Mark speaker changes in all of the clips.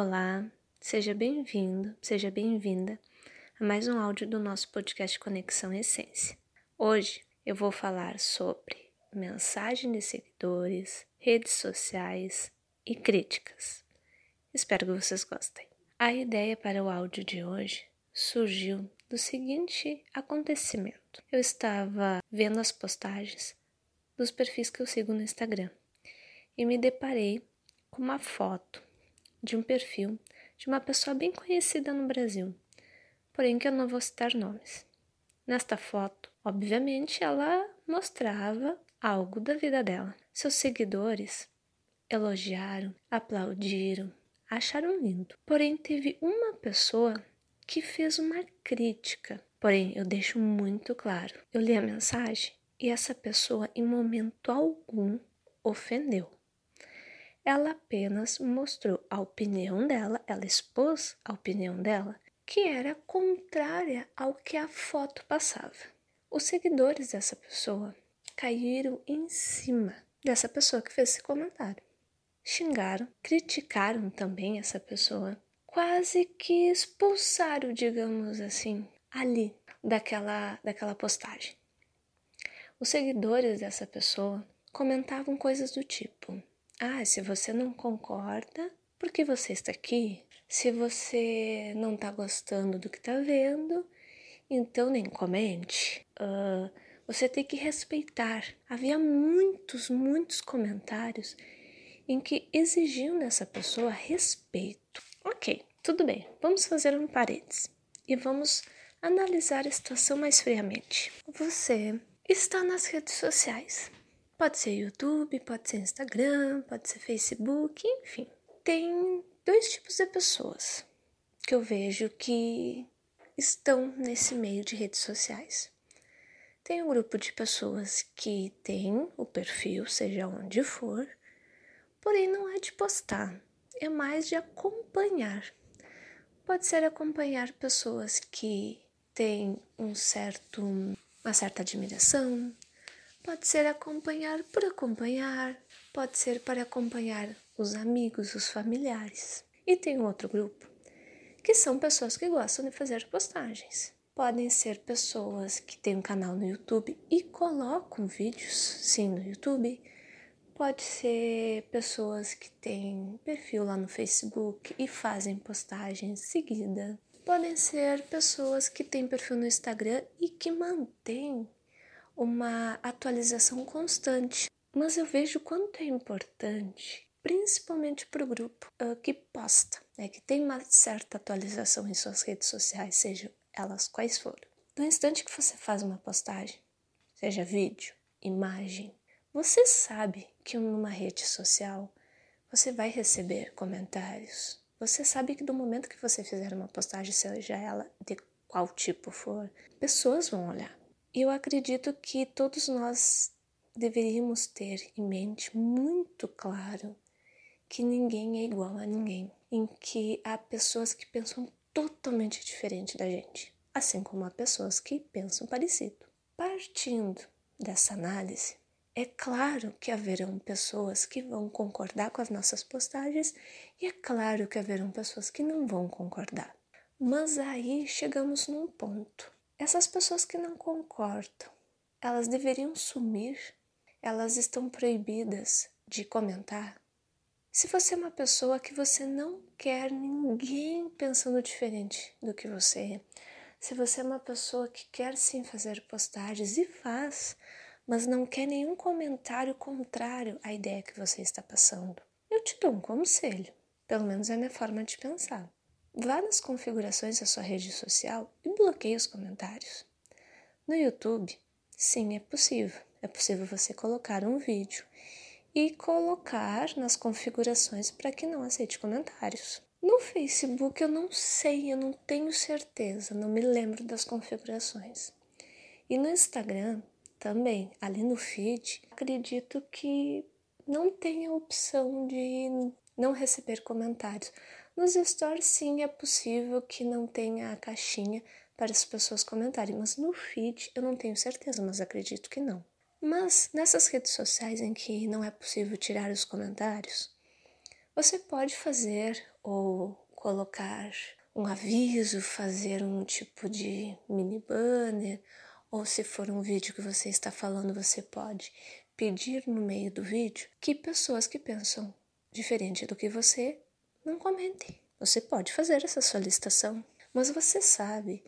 Speaker 1: Olá, seja bem-vindo, seja bem-vinda a mais um áudio do nosso podcast Conexão Essência. Hoje eu vou falar sobre mensagem de seguidores, redes sociais e críticas. Espero que vocês gostem. A ideia para o áudio de hoje surgiu do seguinte acontecimento. Eu estava vendo as postagens dos perfis que eu sigo no Instagram e me deparei com uma foto de um perfil de uma pessoa bem conhecida no Brasil, porém que eu não vou citar nomes. Nesta foto, obviamente, ela mostrava algo da vida dela. Seus seguidores elogiaram, aplaudiram, acharam lindo. Porém, teve uma pessoa que fez uma crítica. Porém, eu deixo muito claro: eu li a mensagem e essa pessoa, em momento algum, ofendeu. Ela apenas mostrou a opinião dela, ela expôs a opinião dela, que era contrária ao que a foto passava. Os seguidores dessa pessoa caíram em cima dessa pessoa que fez esse comentário. Xingaram, criticaram também essa pessoa, quase que expulsaram, digamos assim, ali daquela, daquela postagem. Os seguidores dessa pessoa comentavam coisas do tipo: ah, se você não concorda, por que você está aqui? Se você não está gostando do que está vendo, então nem comente. Uh, você tem que respeitar. Havia muitos, muitos comentários em que exigiam dessa pessoa respeito. Ok, tudo bem, vamos fazer um parênteses e vamos analisar a situação mais friamente. Você está nas redes sociais. Pode ser YouTube, pode ser Instagram, pode ser Facebook, enfim. Tem dois tipos de pessoas que eu vejo que estão nesse meio de redes sociais. Tem um grupo de pessoas que tem o perfil, seja onde for, porém não é de postar, é mais de acompanhar. Pode ser acompanhar pessoas que têm um certo, uma certa admiração, Pode ser acompanhar por acompanhar, pode ser para acompanhar os amigos, os familiares. E tem outro grupo que são pessoas que gostam de fazer postagens. Podem ser pessoas que têm um canal no YouTube e colocam vídeos, sim, no YouTube. Pode ser pessoas que têm perfil lá no Facebook e fazem postagens seguida. Podem ser pessoas que têm perfil no Instagram e que mantêm uma atualização constante. Mas eu vejo quanto é importante, principalmente para o grupo uh, que posta, né, que tem uma certa atualização em suas redes sociais, sejam elas quais forem. No instante que você faz uma postagem, seja vídeo, imagem, você sabe que numa rede social você vai receber comentários. Você sabe que do momento que você fizer uma postagem, seja ela de qual tipo for, pessoas vão olhar. Eu acredito que todos nós deveríamos ter em mente muito claro que ninguém é igual a ninguém, em que há pessoas que pensam totalmente diferente da gente, assim como há pessoas que pensam parecido. Partindo dessa análise, é claro que haverão pessoas que vão concordar com as nossas postagens e é claro que haverão pessoas que não vão concordar. Mas aí chegamos num ponto essas pessoas que não concordam, elas deveriam sumir? Elas estão proibidas de comentar? Se você é uma pessoa que você não quer ninguém pensando diferente do que você, se você é uma pessoa que quer sim fazer postagens e faz, mas não quer nenhum comentário contrário à ideia que você está passando, eu te dou um conselho, pelo menos é a minha forma de pensar. Vá nas configurações da sua rede social e bloqueie os comentários. No YouTube, sim, é possível. É possível você colocar um vídeo e colocar nas configurações para que não aceite comentários. No Facebook eu não sei, eu não tenho certeza, não me lembro das configurações. E no Instagram também, ali no feed, acredito que não tem a opção de não receber comentários. Nos stories, sim, é possível que não tenha a caixinha para as pessoas comentarem, mas no feed eu não tenho certeza, mas acredito que não. Mas nessas redes sociais em que não é possível tirar os comentários, Você pode fazer ou colocar um aviso, fazer um tipo de mini banner, ou se for um vídeo que você está falando, você pode pedir no meio do vídeo que pessoas que pensam diferente do que você não comentem. Você pode fazer essa solicitação, mas você sabe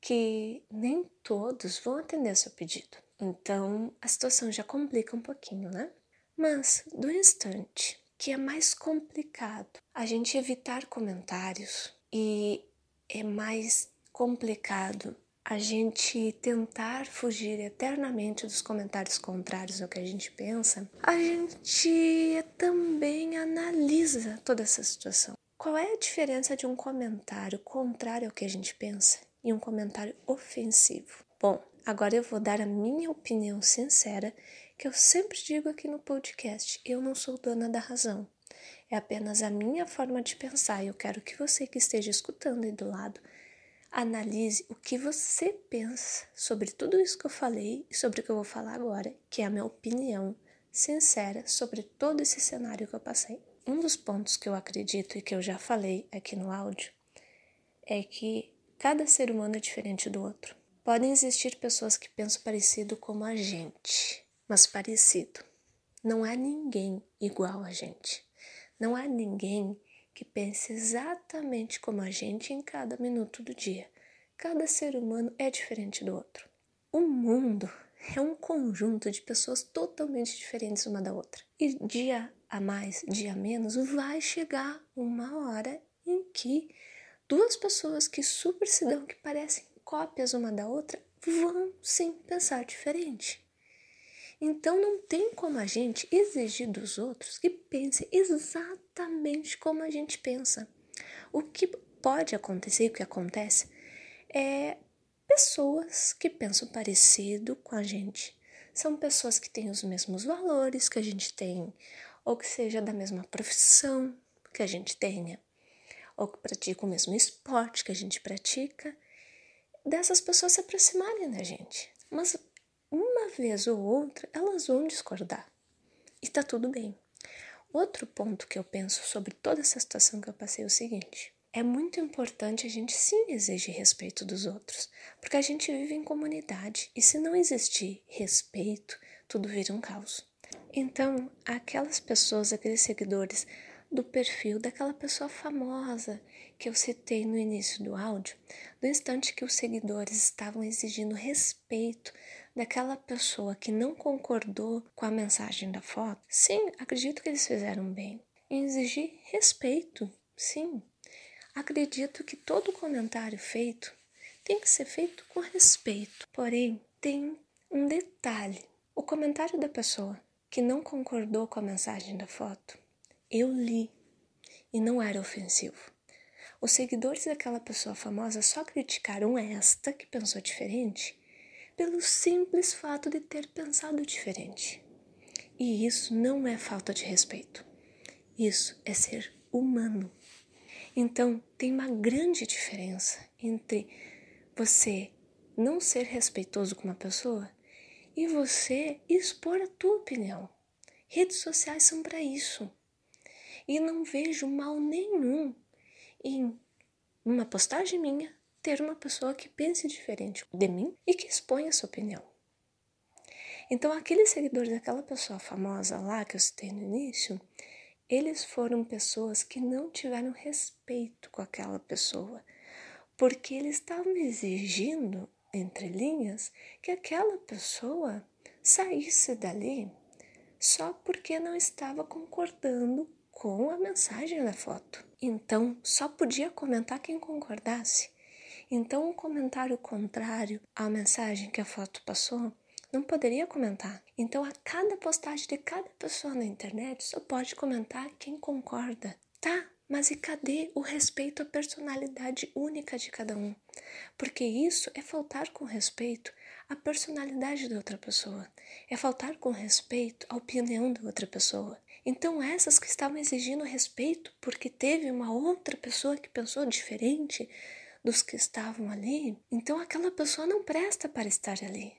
Speaker 1: que nem todos vão atender seu pedido. Então a situação já complica um pouquinho, né? Mas do instante que é mais complicado a gente evitar comentários e é mais complicado a gente tentar fugir eternamente dos comentários contrários ao que a gente pensa, a gente também analisa toda essa situação. Qual é a diferença de um comentário contrário ao que a gente pensa e um comentário ofensivo? Bom, agora eu vou dar a minha opinião sincera, que eu sempre digo aqui no podcast: eu não sou dona da razão. É apenas a minha forma de pensar e eu quero que você que esteja escutando aí do lado analise o que você pensa sobre tudo isso que eu falei e sobre o que eu vou falar agora, que é a minha opinião sincera sobre todo esse cenário que eu passei. Um dos pontos que eu acredito e que eu já falei aqui no áudio é que cada ser humano é diferente do outro. Podem existir pessoas que pensam parecido como a gente, mas parecido. Não há ninguém igual a gente. Não há ninguém que pense exatamente como a gente em cada minuto do dia. Cada ser humano é diferente do outro. O mundo é um conjunto de pessoas totalmente diferentes uma da outra. E dia a mais, dia a menos, vai chegar uma hora em que duas pessoas que super se dão, que parecem cópias uma da outra, vão sim pensar diferente. Então não tem como a gente exigir dos outros que pensem exatamente como a gente pensa. O que pode acontecer, o que acontece, é pessoas que pensam parecido com a gente. São pessoas que têm os mesmos valores que a gente tem, ou que seja da mesma profissão que a gente tenha, ou que praticam o mesmo esporte que a gente pratica. Dessas pessoas se aproximarem da gente. Mas uma vez ou outra elas vão discordar. E tá tudo bem. Outro ponto que eu penso sobre toda essa situação que eu passei é o seguinte: é muito importante a gente sim exigir respeito dos outros, porque a gente vive em comunidade e se não existir respeito, tudo vira um caos. Então, aquelas pessoas, aqueles seguidores do perfil daquela pessoa famosa que eu citei no início do áudio, no instante que os seguidores estavam exigindo respeito daquela pessoa que não concordou com a mensagem da foto, sim, acredito que eles fizeram bem. Em exigir respeito, sim. Acredito que todo comentário feito tem que ser feito com respeito. Porém, tem um detalhe: o comentário da pessoa que não concordou com a mensagem da foto, eu li e não era ofensivo. Os seguidores daquela pessoa famosa só criticaram esta que pensou diferente pelo simples fato de ter pensado diferente. E isso não é falta de respeito. Isso é ser humano. Então, tem uma grande diferença entre você não ser respeitoso com uma pessoa e você expor a tua opinião. Redes sociais são para isso. E não vejo mal nenhum em uma postagem minha ter uma pessoa que pense diferente de mim e que exponha sua opinião. Então, aqueles seguidores daquela pessoa famosa lá que eu citei no início, eles foram pessoas que não tiveram respeito com aquela pessoa, porque eles estavam exigindo, entre linhas, que aquela pessoa saísse dali só porque não estava concordando com a mensagem da foto. Então, só podia comentar quem concordasse. Então, um comentário contrário à mensagem que a foto passou não poderia comentar. Então, a cada postagem de cada pessoa na internet só pode comentar quem concorda. Tá, mas e cadê o respeito à personalidade única de cada um? Porque isso é faltar com respeito à personalidade da outra pessoa, é faltar com respeito à opinião da outra pessoa. Então, essas que estavam exigindo respeito porque teve uma outra pessoa que pensou diferente, dos que estavam ali, então aquela pessoa não presta para estar ali.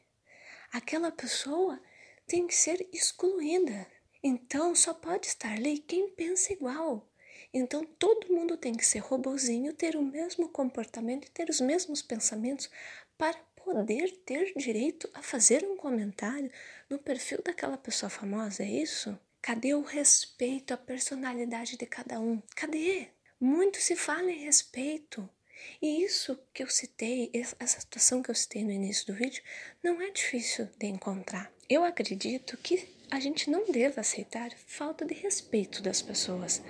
Speaker 1: Aquela pessoa tem que ser excluída. Então só pode estar ali quem pensa igual. Então todo mundo tem que ser robozinho, ter o mesmo comportamento e ter os mesmos pensamentos para poder ter direito a fazer um comentário no perfil daquela pessoa famosa, é isso? Cadê o respeito à personalidade de cada um? Cadê? Muito se fala em respeito. E isso que eu citei, essa situação que eu citei no início do vídeo, não é difícil de encontrar. Eu acredito que a gente não deva aceitar falta de respeito das pessoas.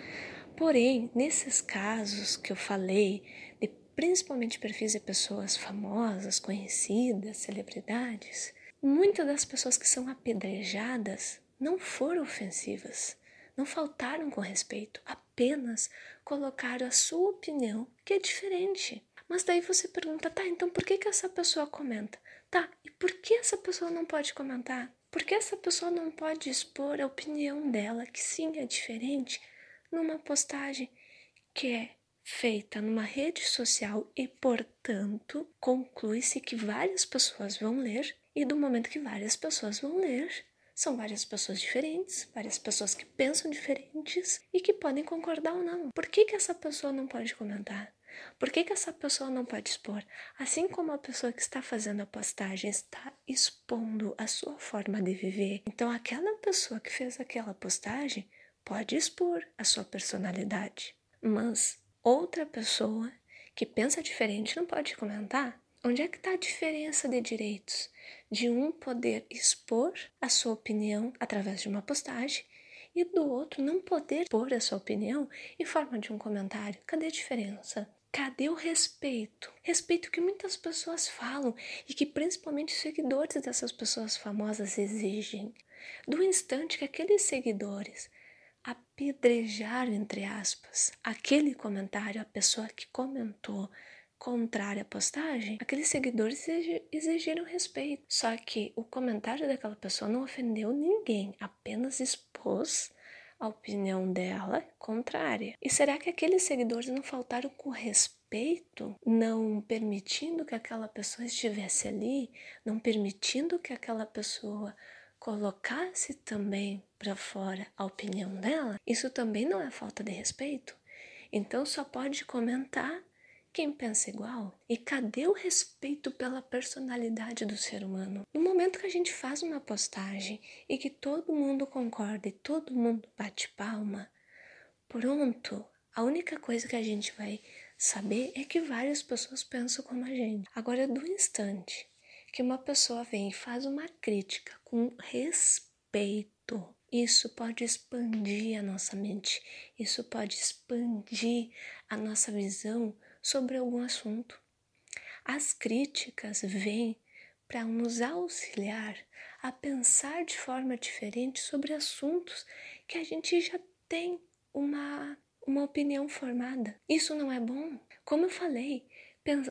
Speaker 1: Porém, nesses casos que eu falei, de principalmente perfis de pessoas famosas, conhecidas, celebridades, muitas das pessoas que são apedrejadas não foram ofensivas, não faltaram com respeito, apenas colocaram a sua opinião, que é diferente. Mas daí você pergunta, tá, então por que, que essa pessoa comenta? Tá, e por que essa pessoa não pode comentar? Por que essa pessoa não pode expor a opinião dela, que sim é diferente, numa postagem que é feita numa rede social e, portanto, conclui-se que várias pessoas vão ler, e do momento que várias pessoas vão ler, são várias pessoas diferentes, várias pessoas que pensam diferentes e que podem concordar ou não. Por que, que essa pessoa não pode comentar? Por que, que essa pessoa não pode expor? Assim como a pessoa que está fazendo a postagem está expondo a sua forma de viver, então aquela pessoa que fez aquela postagem pode expor a sua personalidade. Mas outra pessoa que pensa diferente não pode comentar. Onde é que está a diferença de direitos? De um poder expor a sua opinião através de uma postagem e do outro não poder expor a sua opinião em forma de um comentário. Cadê a diferença? Cadê o respeito? Respeito que muitas pessoas falam e que principalmente os seguidores dessas pessoas famosas exigem. Do instante que aqueles seguidores apedrejaram, entre aspas, aquele comentário, a pessoa que comentou contrária à postagem, aqueles seguidores exigiram respeito. Só que o comentário daquela pessoa não ofendeu ninguém, apenas expôs a opinião dela contrária. E será que aqueles seguidores não faltaram com respeito, não permitindo que aquela pessoa estivesse ali, não permitindo que aquela pessoa colocasse também para fora a opinião dela? Isso também não é falta de respeito? Então só pode comentar quem pensa igual? E cadê o respeito pela personalidade do ser humano? No momento que a gente faz uma postagem e que todo mundo concorda e todo mundo bate palma, pronto, a única coisa que a gente vai saber é que várias pessoas pensam como a gente. Agora, do instante que uma pessoa vem e faz uma crítica com respeito, isso pode expandir a nossa mente, isso pode expandir a nossa visão sobre algum assunto. As críticas vêm para nos auxiliar a pensar de forma diferente sobre assuntos que a gente já tem uma, uma opinião formada. Isso não é bom. Como eu falei,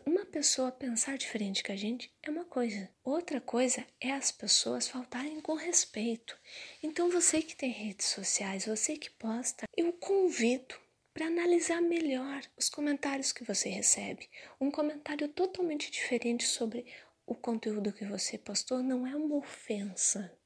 Speaker 1: uma pessoa pensar diferente que a gente é uma coisa. Outra coisa é as pessoas faltarem com respeito. Então, você que tem redes sociais, você que posta, eu convido para analisar melhor os comentários que você recebe. Um comentário totalmente diferente sobre o conteúdo que você postou não é uma ofensa.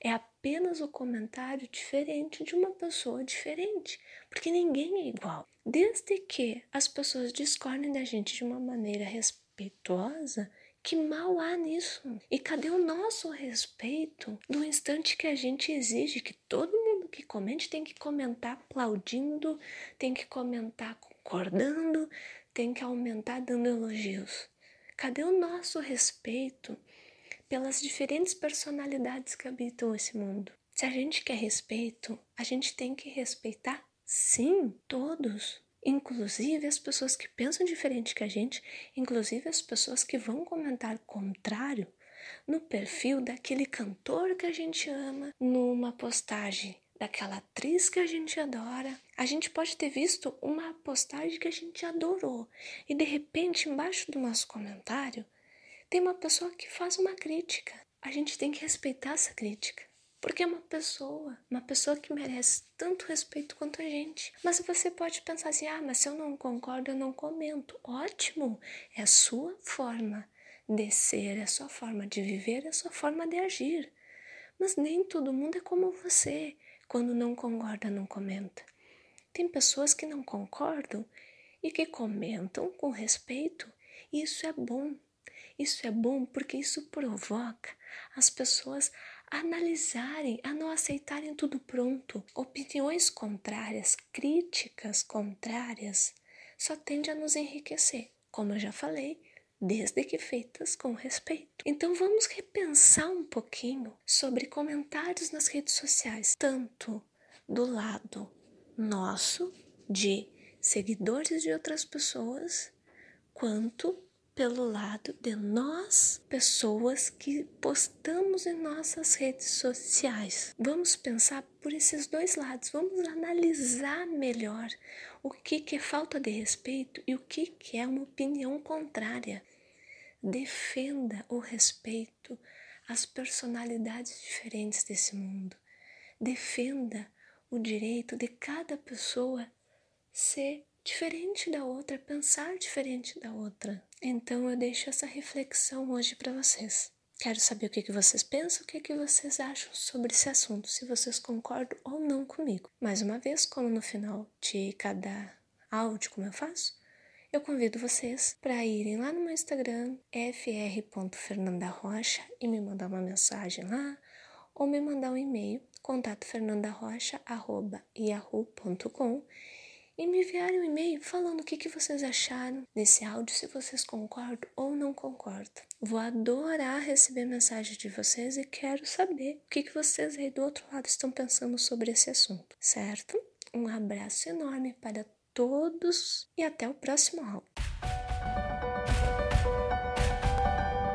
Speaker 1: É apenas o comentário diferente de uma pessoa diferente, porque ninguém é igual. Desde que as pessoas discordem da gente de uma maneira respeitosa, que mal há nisso? E cadê o nosso respeito no instante que a gente exige que todo que comente tem que comentar aplaudindo, tem que comentar concordando, tem que aumentar dando elogios? Cadê o nosso respeito pelas diferentes personalidades que habitam esse mundo? Se a gente quer respeito, a gente tem que respeitar, sim, todos inclusive as pessoas que pensam diferente que a gente, inclusive as pessoas que vão comentar contrário no perfil daquele cantor que a gente ama, numa postagem daquela atriz que a gente adora. A gente pode ter visto uma postagem que a gente adorou e de repente embaixo do nosso comentário tem uma pessoa que faz uma crítica. A gente tem que respeitar essa crítica. Porque é uma pessoa, uma pessoa que merece tanto respeito quanto a gente. Mas você pode pensar assim: ah, mas se eu não concordo, eu não comento. Ótimo! É a sua forma de ser, é a sua forma de viver, é a sua forma de agir. Mas nem todo mundo é como você. Quando não concorda, não comenta. Tem pessoas que não concordam e que comentam com respeito. Isso é bom. Isso é bom porque isso provoca as pessoas a analisarem, a não aceitarem tudo pronto. Opiniões contrárias, críticas contrárias, só tende a nos enriquecer. Como eu já falei, desde que feitas com respeito. Então vamos repensar um pouquinho sobre comentários nas redes sociais, tanto do lado nosso de seguidores de outras pessoas, quanto pelo lado de nós, pessoas que postamos em nossas redes sociais. Vamos pensar por esses dois lados, vamos analisar melhor o que, que é falta de respeito e o que, que é uma opinião contrária. Defenda o respeito às personalidades diferentes desse mundo. Defenda o direito de cada pessoa ser diferente da outra, pensar diferente da outra. Então eu deixo essa reflexão hoje para vocês. Quero saber o que, vocês pensam, o que vocês acham sobre esse assunto, se vocês concordam ou não comigo. Mais uma vez, como no final de cada áudio, como eu faço, eu convido vocês para irem lá no meu Instagram, fr.fernandarocha, e me mandar uma mensagem lá, ou me mandar um e-mail, contatofernandarocha.yahoo.com e me enviarem um e-mail falando o que, que vocês acharam desse áudio, se vocês concordam ou não concordam. Vou adorar receber mensagem de vocês e quero saber o que, que vocês aí do outro lado estão pensando sobre esse assunto, certo? Um abraço enorme para todos e até o próximo áudio.